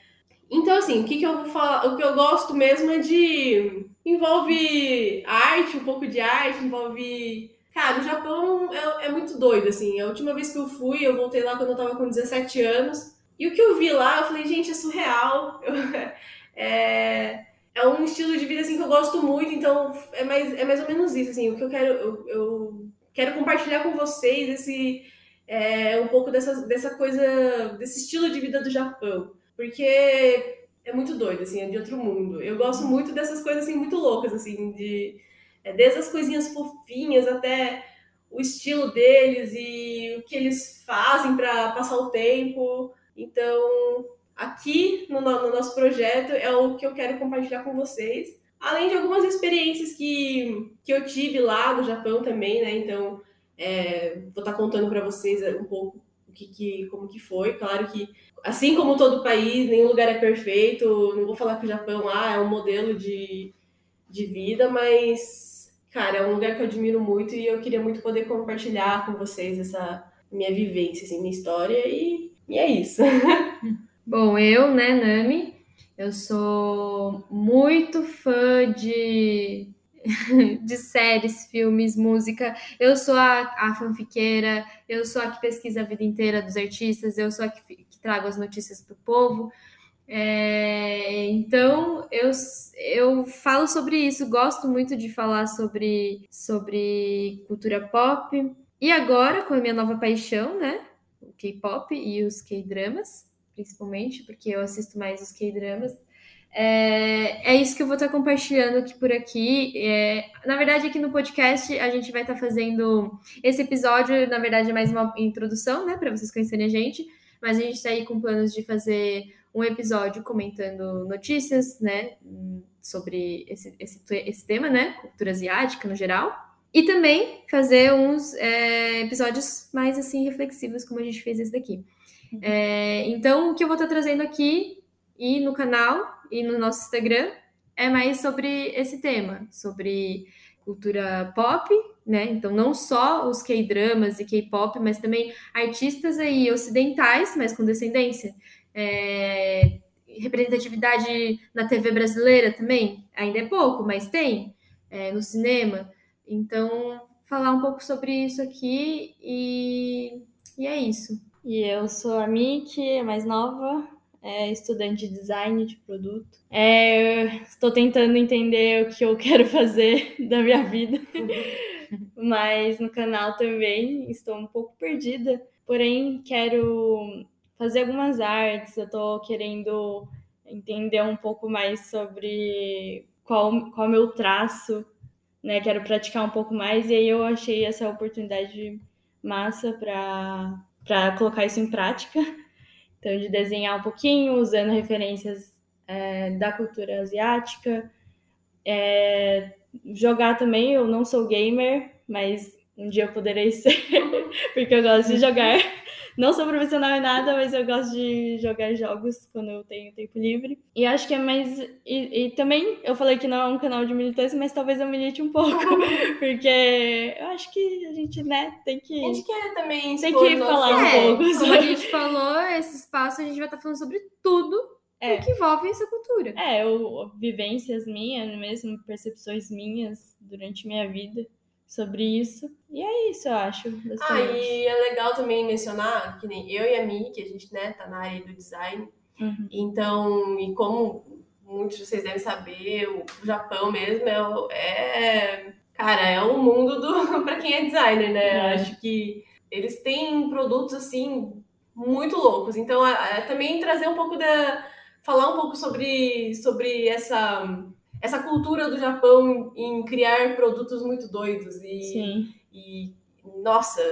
Então, assim, o que, que eu vou falar? O que eu gosto mesmo é de. Envolve arte, um pouco de arte, envolve. Cara, o Japão é, é muito doido, assim. A última vez que eu fui, eu voltei lá quando eu tava com 17 anos. E o que eu vi lá, eu falei, gente, é surreal. Eu- é, é um estilo de vida assim que eu gosto muito, então é mais, é mais ou menos isso, assim, o que eu quero, eu, eu quero compartilhar com vocês esse é, um pouco dessa, dessa coisa, desse estilo de vida do Japão, porque é muito doido, assim, é de outro mundo. Eu gosto muito dessas coisas assim muito loucas, assim, de é, desde as coisinhas fofinhas até o estilo deles e o que eles fazem para passar o tempo. Então, aqui no, no- no nosso projeto é o que eu quero compartilhar com vocês. Além de algumas experiências que, que eu tive lá no Japão também, né? Então, é, vou estar contando para vocês um pouco que, que, como que foi. Claro que, assim como todo país, nenhum lugar é perfeito. Não vou falar que o Japão ah, é um modelo de, de vida, mas, cara, é um lugar que eu admiro muito e eu queria muito poder compartilhar com vocês essa minha vivência, assim, minha história. E, e é isso. Bom, eu, né, Nami, eu sou muito fã de de séries, filmes, música. Eu sou a, a fanfiqueira, eu sou a que pesquisa a vida inteira dos artistas, eu sou a que, que trago as notícias para o povo. É, então, eu, eu falo sobre isso, gosto muito de falar sobre, sobre cultura pop. E agora, com a minha nova paixão, né? O K-pop e os K-dramas, principalmente, porque eu assisto mais os K-dramas. É, é isso que eu vou estar compartilhando aqui por aqui. É, na verdade, aqui no podcast a gente vai estar fazendo esse episódio, na verdade, é mais uma introdução, né, para vocês conhecerem a gente. Mas a gente está aí com planos de fazer um episódio comentando notícias, né, sobre esse, esse, esse tema, né, cultura asiática no geral. E também fazer uns é, episódios mais, assim, reflexivos, como a gente fez esse daqui. Uhum. É, então, o que eu vou estar trazendo aqui e no canal e no nosso Instagram é mais sobre esse tema, sobre cultura pop, né? Então, não só os K-dramas e K-pop, mas também artistas aí ocidentais, mas com descendência é, representatividade na TV brasileira também, ainda é pouco, mas tem é, no cinema. Então, falar um pouco sobre isso aqui e, e é isso. E eu sou a Miki, mais nova, é estudante de design de produto. É, estou tentando entender o que eu quero fazer da minha vida, mas no canal também estou um pouco perdida. Porém, quero fazer algumas artes, eu estou querendo entender um pouco mais sobre qual, qual é meu traço, né? Quero praticar um pouco mais, e aí eu achei essa oportunidade massa para colocar isso em prática. Então, de desenhar um pouquinho, usando referências é, da cultura asiática. É, jogar também, eu não sou gamer, mas um dia eu poderei ser, porque eu gosto de jogar. Não sou profissional em nada, mas eu gosto de jogar jogos quando eu tenho tempo livre. E acho que é mais. E, e também eu falei que não é um canal de militância, mas talvez eu milite um pouco. porque eu acho que a gente, né, tem que. A gente quer também. Tem que falar um é, pouco. Como a gente falou, esse espaço a gente vai estar falando sobre tudo é. que envolve essa cultura. É, eu, vivências minhas mesmo, percepções minhas durante minha vida sobre isso. E é isso, eu acho. Ah, e é legal também mencionar que nem eu e a Mi, que a gente, né, tá na área do design. Uhum. Então, e como muitos de vocês devem saber, o Japão mesmo é, é cara, é o mundo do para quem é designer, né? É. Eu acho que eles têm produtos assim muito loucos. Então, é, é também trazer um pouco da falar um pouco sobre sobre essa essa cultura do Japão em criar produtos muito doidos e, Sim. e nossa,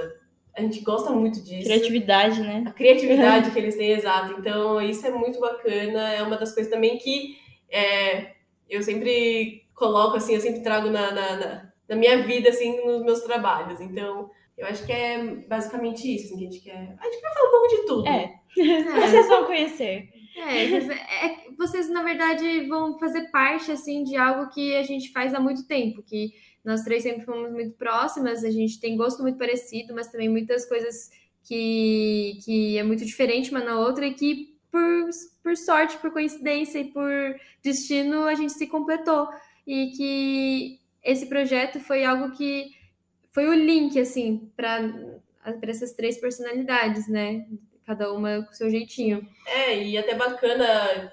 a gente gosta muito disso. Criatividade, né? A criatividade que eles têm, exato. Então, isso é muito bacana. É uma das coisas também que é, eu sempre coloco, assim, eu sempre trago na, na, na, na, minha vida, assim, nos meus trabalhos. Então, eu acho que é basicamente isso, assim, que a gente quer. A gente vai falar um pouco de tudo. É. é. Vocês vão conhecer. É, é, vocês, na verdade, vão fazer parte, assim, de algo que a gente faz há muito tempo, que nós três sempre fomos muito próximas, a gente tem gosto muito parecido, mas também muitas coisas que, que é muito diferente uma na outra e que, por, por sorte, por coincidência e por destino, a gente se completou. E que esse projeto foi algo que foi o link, assim, para essas três personalidades, né? Cada uma com seu jeitinho. É, e até bacana,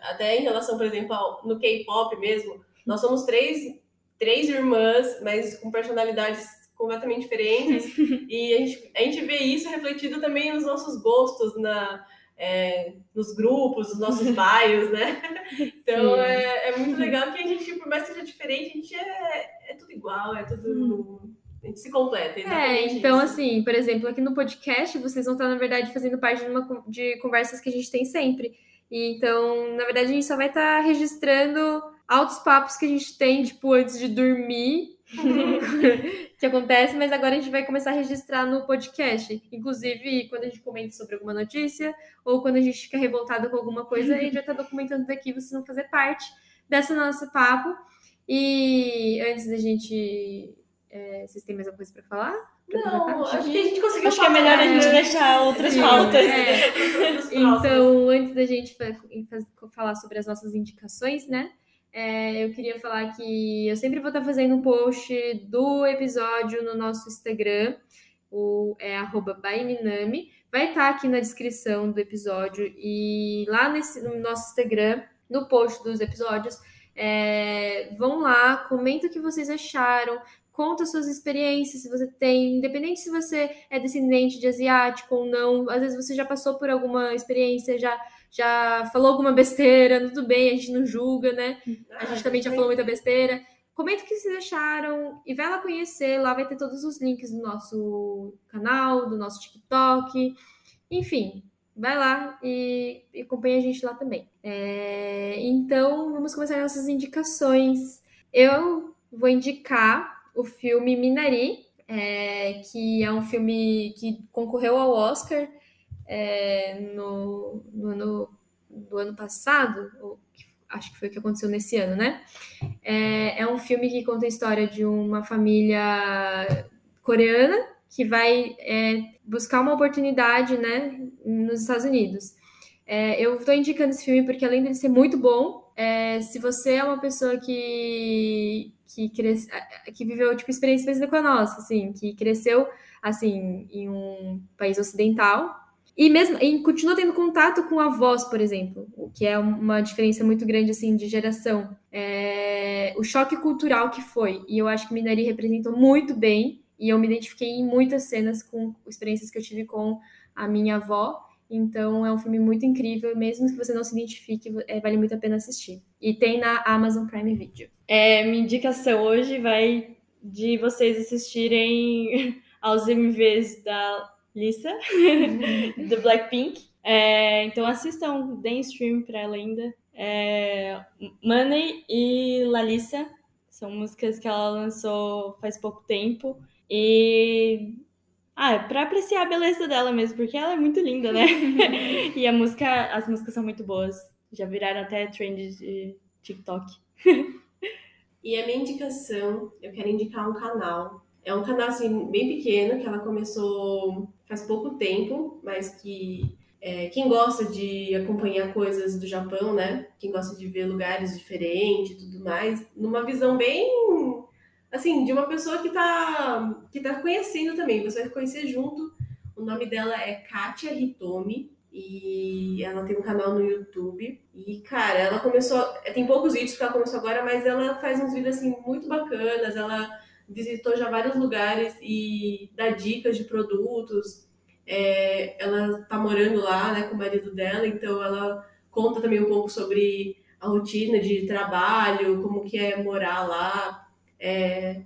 até em relação, por exemplo, ao, no K-pop mesmo, nós somos três, três irmãs, mas com personalidades completamente diferentes, e a gente, a gente vê isso refletido também nos nossos gostos, na, é, nos grupos, nos nossos bios, né? Então é, é, muito legal que a gente, por mais que seja diferente, a gente é, é tudo igual, é tudo. Hum a gente se completa. É, então, isso. assim, por exemplo, aqui no podcast, vocês vão estar, na verdade, fazendo parte de, uma, de conversas que a gente tem sempre. E, então, na verdade, a gente só vai estar registrando altos papos que a gente tem, tipo, antes de dormir. que acontece, mas agora a gente vai começar a registrar no podcast. Inclusive, quando a gente comenta sobre alguma notícia, ou quando a gente fica revoltado com alguma coisa, a gente já está documentando daqui, vocês vão fazer parte dessa nosso papo. E antes da gente é, vocês têm mais alguma coisa para falar? Não, acho que a gente conseguiu Acho que é melhor a gente deixar outras pautas. É. então, antes da gente falar sobre as nossas indicações, né? é, eu queria falar que eu sempre vou estar fazendo um post do episódio no nosso Instagram, o, é @baiminami. Vai estar aqui na descrição do episódio e lá nesse, no nosso Instagram, no post dos episódios, é, vão lá, comenta o que vocês acharam, conta suas experiências, se você tem, independente se você é descendente de asiático ou não, às vezes você já passou por alguma experiência, já já falou alguma besteira, tudo bem, a gente não julga, né? A gente também já falou muita besteira. Comenta o que vocês acharam e vai lá conhecer, lá vai ter todos os links do nosso canal, do nosso TikTok, enfim, vai lá e, e acompanha a gente lá também. É, então, vamos começar nossas indicações. Eu vou indicar o filme Minari, é, que é um filme que concorreu ao Oscar é, no, no ano do ano passado, ou acho que foi o que aconteceu nesse ano, né? É, é um filme que conta a história de uma família coreana que vai é, buscar uma oportunidade, né, nos Estados Unidos. É, eu estou indicando esse filme porque além dele ser muito bom, é, se você é uma pessoa que que, cres... que viveu tipo experiência parecida com a nossa, assim, que cresceu assim em um país ocidental e mesmo e continua tendo contato com avós, por exemplo, o que é uma diferença muito grande assim de geração. É... o choque cultural que foi. E eu acho que Minari representou muito bem e eu me identifiquei em muitas cenas com experiências que eu tive com a minha avó. Então é um filme muito incrível, mesmo que você não se identifique, é, vale muito a pena assistir. E tem na Amazon Prime Video. É, minha indicação hoje vai de vocês assistirem aos MVs da Lisa, do Blackpink. É, então assistam, deem stream pra ela ainda. É, Money e Lalissa são músicas que ela lançou faz pouco tempo. E. Ah, é pra apreciar a beleza dela mesmo, porque ela é muito linda, né? e a música, as músicas são muito boas. Já viraram até trend de TikTok. e a minha indicação, eu quero indicar um canal. É um canal assim, bem pequeno, que ela começou faz pouco tempo, mas que é, quem gosta de acompanhar coisas do Japão, né? Quem gosta de ver lugares diferentes e tudo mais, numa visão bem assim, de uma pessoa que tá, que tá conhecendo também. Você vai conhecer junto. O nome dela é Katia Hitomi. E ela tem um canal no YouTube. E, cara, ela começou. Tem poucos vídeos que ela começou agora, mas ela faz uns vídeos assim muito bacanas. Ela visitou já vários lugares e dá dicas de produtos. É, ela tá morando lá, né, com o marido dela, então ela conta também um pouco sobre a rotina de trabalho, como que é morar lá, é,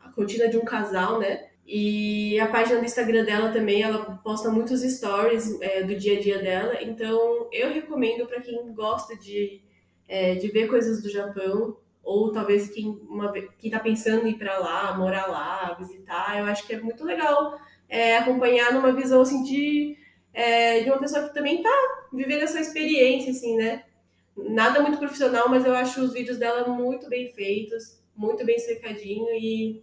a rotina de um casal, né? E a página do Instagram dela também, ela posta muitos stories é, do dia a dia dela. Então, eu recomendo para quem gosta de, é, de ver coisas do Japão, ou talvez quem, uma, quem tá pensando em ir para lá, morar lá, visitar, eu acho que é muito legal é, acompanhar numa visão assim de, é, de uma pessoa que também tá vivendo essa experiência, assim, né? Nada muito profissional, mas eu acho os vídeos dela muito bem feitos muito bem explicadinho e,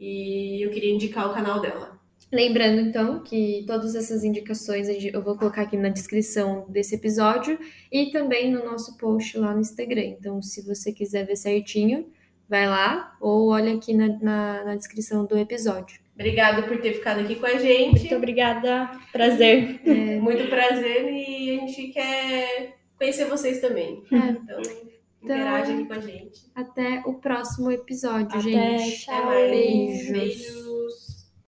e eu queria indicar o canal dela. Lembrando, então, que todas essas indicações eu vou colocar aqui na descrição desse episódio e também no nosso post lá no Instagram. Então, se você quiser ver certinho, vai lá ou olha aqui na, na, na descrição do episódio. Obrigada por ter ficado aqui com a gente. Muito obrigada. Prazer. É, muito prazer e a gente quer conhecer vocês também. É. Então, então, Interage aqui com a gente. Até o próximo episódio, até, gente. Tchau. Beijos. Beijos.